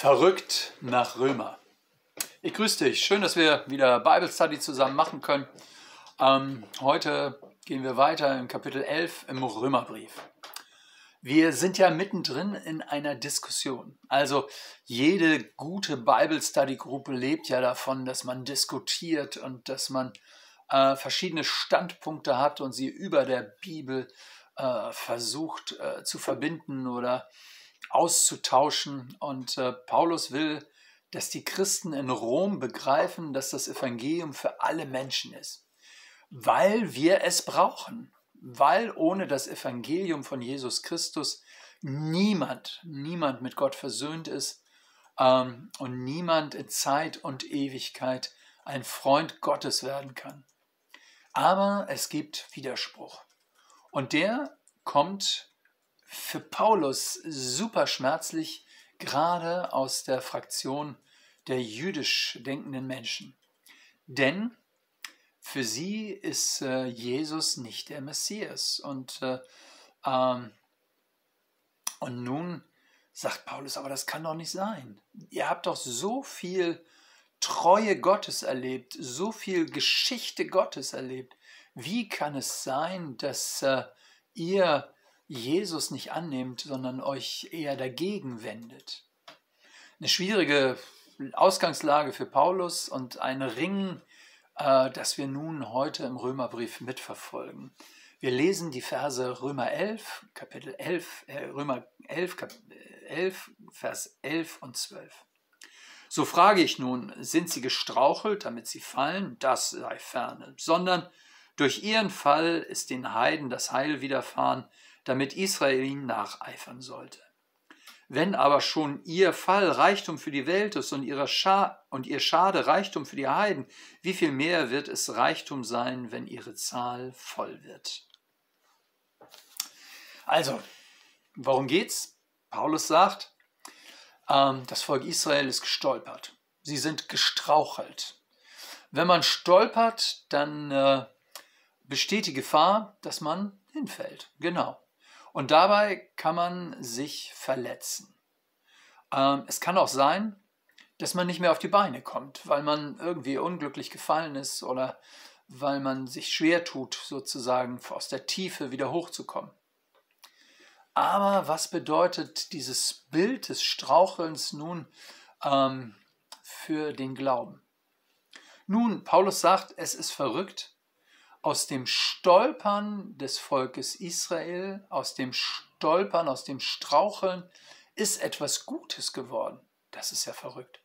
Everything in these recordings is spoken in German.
Verrückt nach Römer. Ich grüße dich. Schön, dass wir wieder Bible Study zusammen machen können. Ähm, heute gehen wir weiter im Kapitel 11 im Römerbrief. Wir sind ja mittendrin in einer Diskussion. Also jede gute Bible Study Gruppe lebt ja davon, dass man diskutiert und dass man äh, verschiedene Standpunkte hat und sie über der Bibel äh, versucht äh, zu verbinden oder auszutauschen. Und äh, Paulus will, dass die Christen in Rom begreifen, dass das Evangelium für alle Menschen ist, weil wir es brauchen, weil ohne das Evangelium von Jesus Christus niemand, niemand mit Gott versöhnt ist ähm, und niemand in Zeit und Ewigkeit ein Freund Gottes werden kann. Aber es gibt Widerspruch. Und der kommt für Paulus super schmerzlich, gerade aus der Fraktion der jüdisch denkenden Menschen. Denn für sie ist äh, Jesus nicht der Messias. Und, äh, ähm, und nun sagt Paulus, aber das kann doch nicht sein. Ihr habt doch so viel Treue Gottes erlebt, so viel Geschichte Gottes erlebt. Wie kann es sein, dass äh, ihr Jesus nicht annehmt, sondern euch eher dagegen wendet. Eine schwierige Ausgangslage für Paulus und ein Ring, äh, das wir nun heute im Römerbrief mitverfolgen. Wir lesen die Verse Römer 11, Kapitel 11, äh, Römer 11, Kap 11, Vers 11 und 12. So frage ich nun, sind sie gestrauchelt, damit sie fallen? Das sei ferne. Sondern durch ihren Fall ist den Heiden das Heil widerfahren, damit Israel ihnen nacheifern sollte. Wenn aber schon ihr Fall Reichtum für die Welt ist und, ihre Scha und ihr Schade Reichtum für die Heiden, wie viel mehr wird es Reichtum sein, wenn ihre Zahl voll wird? Also, worum geht's? Paulus sagt, ähm, das Volk Israel ist gestolpert. Sie sind gestrauchelt. Wenn man stolpert, dann äh, besteht die Gefahr, dass man hinfällt. Genau. Und dabei kann man sich verletzen. Ähm, es kann auch sein, dass man nicht mehr auf die Beine kommt, weil man irgendwie unglücklich gefallen ist oder weil man sich schwer tut, sozusagen aus der Tiefe wieder hochzukommen. Aber was bedeutet dieses Bild des Strauchelns nun ähm, für den Glauben? Nun, Paulus sagt, es ist verrückt, aus dem Stolpern des Volkes Israel, aus dem Stolpern, aus dem Straucheln ist etwas Gutes geworden. Das ist ja verrückt.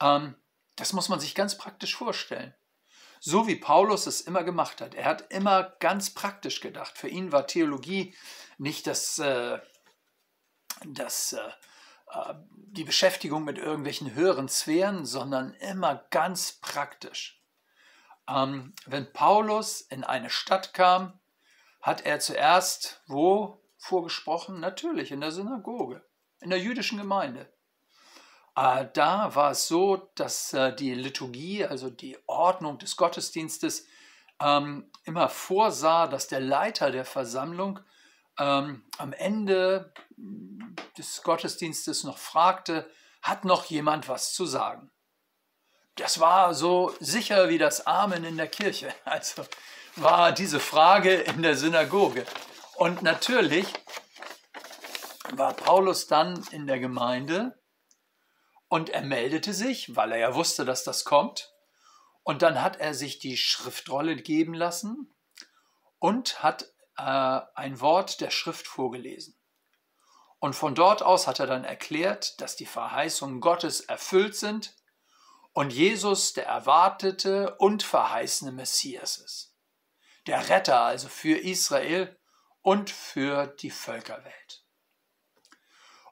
Ähm, das muss man sich ganz praktisch vorstellen. So wie Paulus es immer gemacht hat. Er hat immer ganz praktisch gedacht. Für ihn war Theologie nicht das, äh, das, äh, äh die Beschäftigung mit irgendwelchen höheren Sphären, sondern immer ganz praktisch. Ähm, wenn Paulus in eine Stadt kam, hat er zuerst wo vorgesprochen? Natürlich in der Synagoge, in der jüdischen Gemeinde. Äh, da war es so, dass äh, die Liturgie, also die Ordnung des Gottesdienstes, ähm, immer vorsah, dass der Leiter der Versammlung ähm, am Ende des Gottesdienstes noch fragte, hat noch jemand was zu sagen? Das war so sicher wie das Amen in der Kirche. Also war diese Frage in der Synagoge. Und natürlich war Paulus dann in der Gemeinde und er meldete sich, weil er ja wusste, dass das kommt. Und dann hat er sich die Schriftrolle geben lassen und hat äh, ein Wort der Schrift vorgelesen. Und von dort aus hat er dann erklärt, dass die Verheißungen Gottes erfüllt sind und Jesus der erwartete und verheißene Messias ist. Der Retter also für Israel und für die Völkerwelt.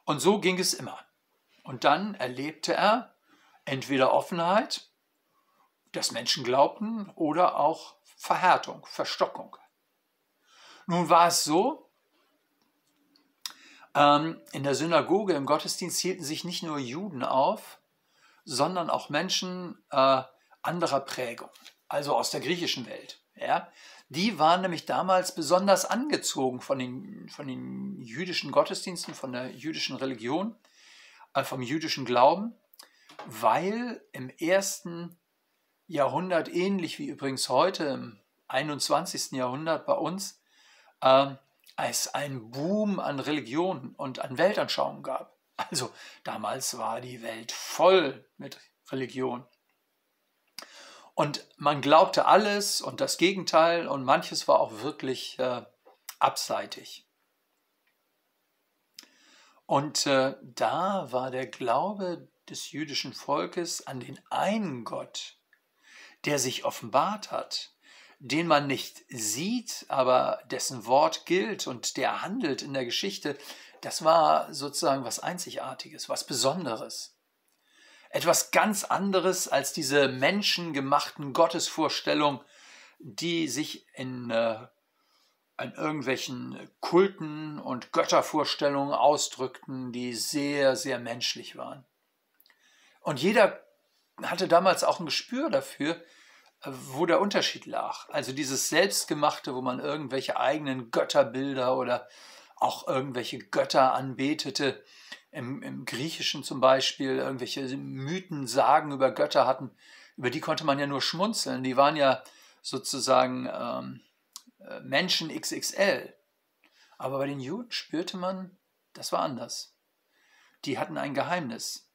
Und so ging es immer. Und dann erlebte er entweder Offenheit, dass Menschen glaubten, oder auch Verhärtung, Verstockung. Nun war es so, ähm, in der Synagoge, im Gottesdienst hielten sich nicht nur Juden auf, sondern auch Menschen äh, anderer Prägung, also aus der griechischen Welt. Ja? Die waren nämlich damals besonders angezogen von den, von den jüdischen Gottesdiensten, von der jüdischen Religion. äh, vom jüdischen Glauben, weil im ersten Jahrhundert, ähnlich wie übrigens heute im 21. Jahrhundert bei uns, äh, es einen Boom an Religionen und an Weltanschauungen gab. Also damals war die Welt voll mit Religion. Und man glaubte alles und das Gegenteil und manches war auch wirklich äh, abseitig. Und äh, da war der Glaube des jüdischen Volkes an den einen Gott, der sich offenbart hat, den man nicht sieht, aber dessen Wort gilt und der handelt in der Geschichte, das war sozusagen was Einzigartiges, was Besonderes. Etwas ganz anderes als diese menschengemachten Gottesvorstellungen, die sich in, äh, in irgendwelchen Kulten und Göttervorstellungen ausdrückten, die sehr, sehr menschlich waren. Und jeder hatte damals auch ein Gespür dafür, wo der Unterschied lag. Also dieses Selbstgemachte, wo man irgendwelche eigenen Götterbilder oder auch irgendwelche Götter anbetete, im, im Griechischen zum Beispiel irgendwelche Mythen, Sagen über Götter hatten, über die konnte man ja nur schmunzeln. Die waren ja sozusagen ähm, äh, Menschen XXL. Aber bei den Juden spürte man, das war anders. Die hatten ein Geheimnis.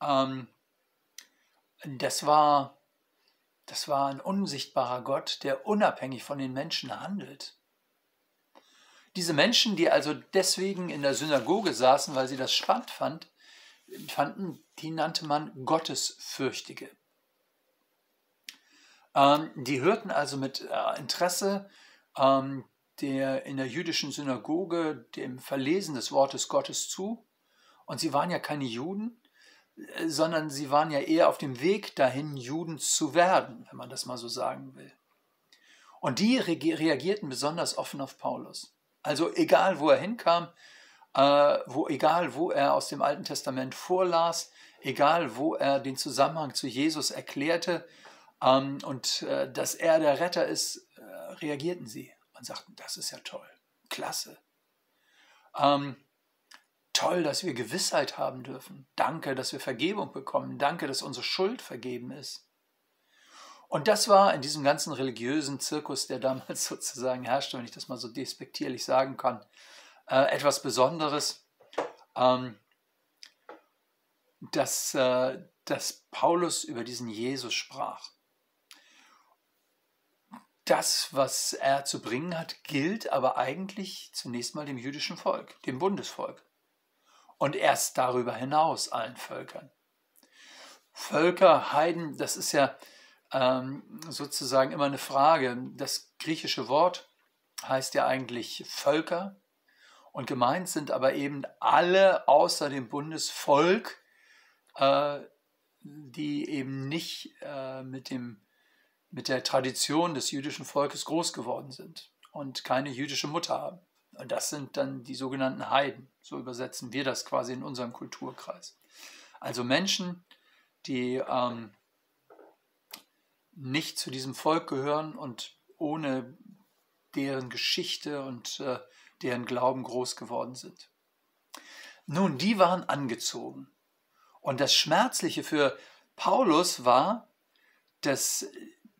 Ähm, das war das war ein unsichtbarer Gott, der unabhängig von den Menschen handelt. Diese Menschen, die also deswegen in der Synagoge saßen, weil sie das spannend fand, fanden, die nannte man Gottesfürchtige. Ähm, die hörten also mit äh, Interesse ähm, der in der jüdischen Synagoge dem Verlesen des Wortes Gottes zu. Und sie waren ja keine Juden, sondern sie waren ja eher auf dem Weg dahin, Juden zu werden, wenn man das mal so sagen will. Und die reagierten besonders offen auf Paulus. Also egal, wo er hinkam, äh, wo, egal, wo er aus dem Alten Testament vorlas, egal, wo er den Zusammenhang zu Jesus erklärte ähm, und äh, dass er der Retter ist, äh, reagierten sie und sagten, das ist ja toll, klasse. Ähm, Toll, dass wir Gewissheit haben dürfen. Danke, dass wir Vergebung bekommen. Danke, dass unsere Schuld vergeben ist. Und das war in diesem ganzen religiösen Zirkus, der damals sozusagen herrschte, wenn ich das mal so despektierlich sagen kann, äh, etwas Besonderes, ähm, dass, äh, dass Paulus über diesen Jesus sprach. Das, was er zu bringen hat, gilt aber eigentlich zunächst mal dem jüdischen Volk, dem Bundesvolk und erst darüber hinaus allen Völkern. Völker, Heiden, das ist ja ähm, sozusagen immer eine Frage. Das griechische Wort heißt ja eigentlich Völker und gemeint sind aber eben alle außer dem Bundesvolk, äh, die eben nicht äh, mit, dem, mit der Tradition des jüdischen Volkes groß geworden sind und keine jüdische Mutter haben. Und das sind dann die sogenannten Heiden. So übersetzen wir das quasi in unserem Kulturkreis. Also Menschen, die ähm, nicht zu diesem Volk gehören und ohne deren Geschichte und äh, deren Glauben groß geworden sind. Nun, die waren angezogen. Und das Schmerzliche für Paulus war, dass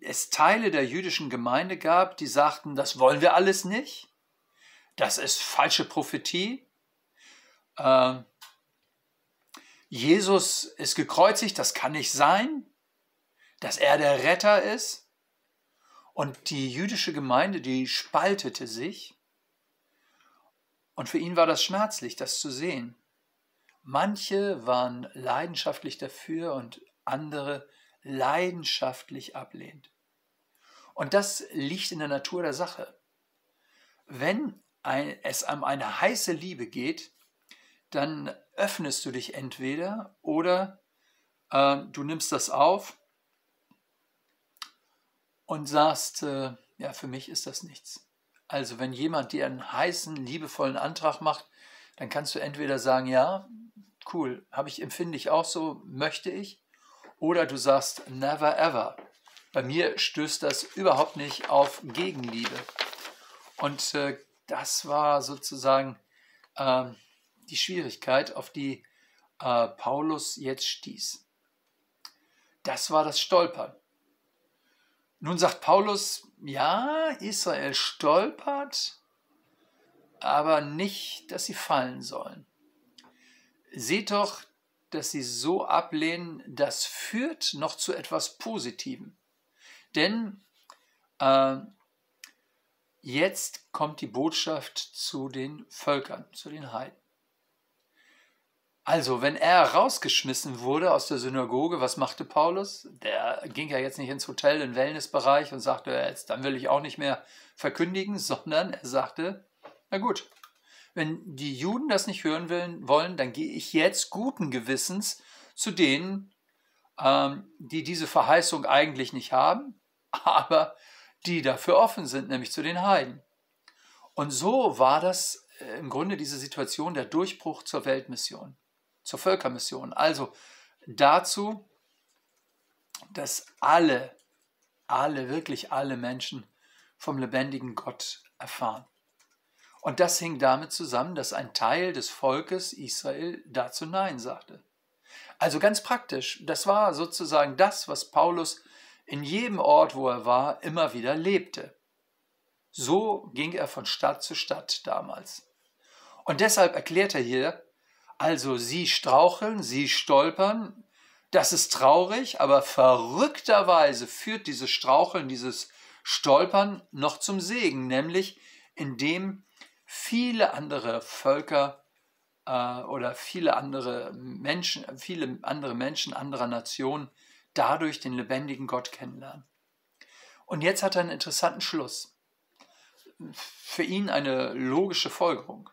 es Teile der jüdischen Gemeinde gab, die sagten, das wollen wir alles nicht das ist falsche Prophetie. Ähm, Jesus ist gekreuzigt, das kann nicht sein, dass er der Retter ist. Und die jüdische Gemeinde, die spaltete sich. Und für ihn war das schmerzlich, das zu sehen. Manche waren leidenschaftlich dafür und andere leidenschaftlich ablehnend. Und das liegt in der Natur der Sache. Wenn es um eine heiße Liebe geht, dann öffnest du dich entweder oder äh, du nimmst das auf und sagst, äh, ja, für mich ist das nichts. Also wenn jemand dir einen heißen, liebevollen Antrag macht, dann kannst du entweder sagen, ja, cool, habe ich, empfinde ich auch so, möchte ich, oder du sagst, never ever. Bei mir stößt das überhaupt nicht auf Gegenliebe. Und äh, das war sozusagen ähm, die Schwierigkeit, auf die äh, Paulus jetzt stieß. Das war das Stolpern. Nun sagt Paulus, ja, Israel stolpert, aber nicht, dass sie fallen sollen. Seht doch, dass sie so ablehnen, das führt noch zu etwas Positivem. Denn äh, jetzt kommt die Botschaft zu den Völkern, zu den Heiden. Also, wenn er rausgeschmissen wurde aus der Synagoge, was machte Paulus? Der ging ja jetzt nicht ins Hotel, in den Wellnessbereich und sagte, jetzt, dann will ich auch nicht mehr verkündigen, sondern er sagte, na gut, wenn die Juden das nicht hören wollen, dann gehe ich jetzt guten Gewissens zu denen, ähm, die diese Verheißung eigentlich nicht haben, aber die dafür offen sind, nämlich zu den Heiden. Und so war das äh, im Grunde diese Situation der Durchbruch zur Weltmission, zur Völkermission. Also dazu, dass alle, alle, wirklich alle Menschen vom lebendigen Gott erfahren. Und das hing damit zusammen, dass ein Teil des Volkes Israel dazu Nein sagte. Also ganz praktisch, das war sozusagen das, was Paulus in jedem Ort, wo er war, immer wieder lebte. So ging er von Stadt zu Stadt damals. Und deshalb erklärt er hier, also sie straucheln, sie stolpern, das ist traurig, aber verrückterweise führt dieses Straucheln, dieses Stolpern noch zum Segen, nämlich indem viele andere Völker äh, oder viele andere Menschen, viele andere Menschen anderer Nationen dadurch den lebendigen Gott kennenlernen. Und jetzt hat er einen interessanten Schluss. Für ihn eine logische Folgerung.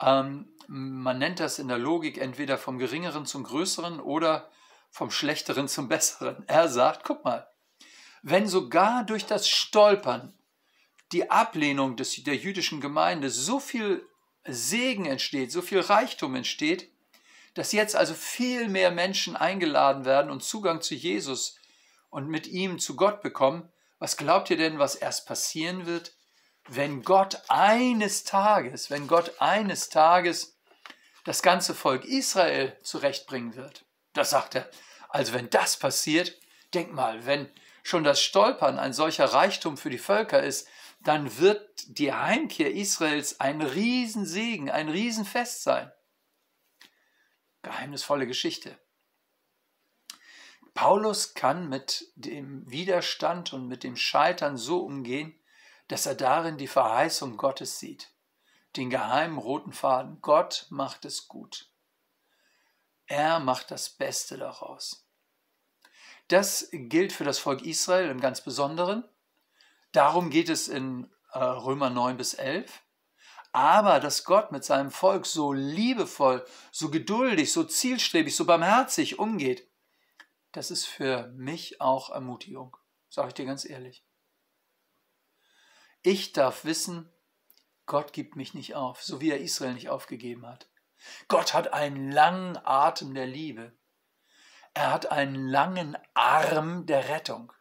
Ähm, man nennt das in der Logik entweder vom Geringeren zum Größeren oder vom Schlechteren zum Besseren. Er sagt, guck mal, wenn sogar durch das Stolpern die Ablehnung des, der jüdischen Gemeinde so viel Segen entsteht, so viel Reichtum entsteht, dass jetzt also viel mehr Menschen eingeladen werden und Zugang zu Jesus und mit ihm zu Gott bekommen. Was glaubt ihr denn, was erst passieren wird, wenn Gott eines Tages, wenn Gott eines Tages das ganze Volk Israel zurechtbringen wird? Das sagt er. Also wenn das passiert, denk mal, wenn schon das Stolpern ein solcher Reichtum für die Völker ist, dann wird die Heimkehr Israels ein Riesensegen, ein Riesenfest sein. Geheimnisvolle Geschichte. Paulus kann mit dem Widerstand und mit dem Scheitern so umgehen, dass er darin die Verheißung Gottes sieht, den geheimen roten Faden. Gott macht es gut. Er macht das Beste daraus. Das gilt für das Volk Israel im ganz Besonderen, Darum geht es in äh, Römer 9 bis 11. Aber dass Gott mit seinem Volk so liebevoll, so geduldig, so zielstrebig, so barmherzig umgeht, das ist für mich auch Ermutigung, sage ich dir ganz ehrlich. Ich darf wissen, Gott gibt mich nicht auf, so wie er Israel nicht aufgegeben hat. Gott hat einen langen Atem der Liebe. Er hat einen langen Arm der Rettung.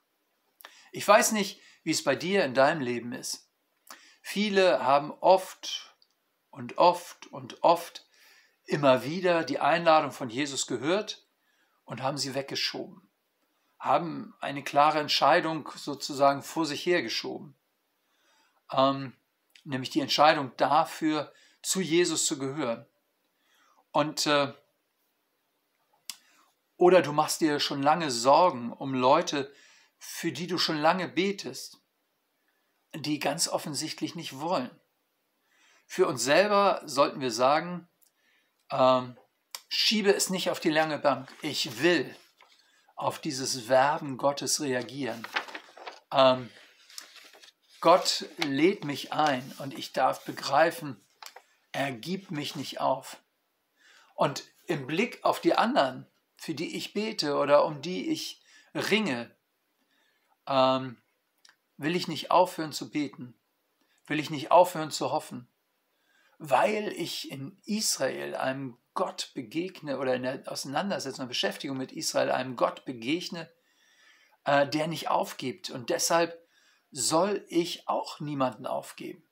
Ich weiß nicht, wie es bei dir in deinem Leben ist. Viele haben oft und oft und oft immer wieder die Einladung von Jesus gehört und haben sie weggeschoben, haben eine klare Entscheidung sozusagen vor sich hergeschoben, ähm, nämlich die Entscheidung dafür, zu Jesus zu gehören. Und äh, oder du machst dir schon lange Sorgen um Leute, für die du schon lange betest die ganz offensichtlich nicht wollen. Für uns selber sollten wir sagen, ähm, schiebe es nicht auf die lange Bank. Ich will auf dieses Werben Gottes reagieren. Ähm, Gott lädt mich ein und ich darf begreifen, er gibt mich nicht auf. Und im Blick auf die anderen, für die ich bete oder um die ich ringe, ähm, will ich nicht aufhören zu beten, will ich nicht aufhören zu hoffen, weil ich in Israel einem Gott begegne oder in der Auseinandersetzung, der Beschäftigung mit Israel einem Gott begegne, äh, der nicht aufgibt. Und deshalb soll ich auch niemanden aufgeben.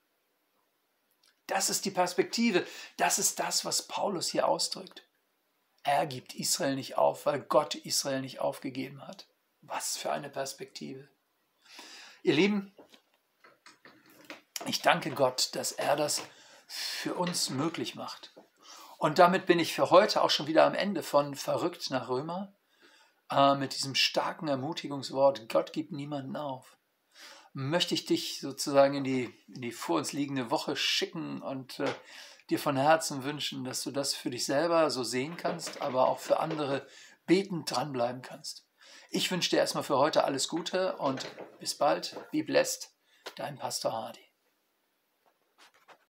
Das ist die Perspektive, das ist das, was Paulus hier ausdrückt. er gibt Israel nicht auf, weil Gott Israel nicht aufgegeben hat. Was für eine Perspektive. Ihr Lieben, ich danke Gott, dass er das für uns möglich macht. Und damit bin ich für heute auch schon wieder am Ende von Verrückt nach Römer äh, mit diesem starken Ermutigungswort, Gott gibt niemanden auf. Möchte ich dich sozusagen in die, in die vor uns liegende Woche schicken und äh, dir von Herzen wünschen, dass du das für dich selber so sehen kannst, aber auch für andere betend dranbleiben kannst. Ich wünsche dir erstmal für heute alles Gute und bis bald. Be blessed, dein Pastor Hardy.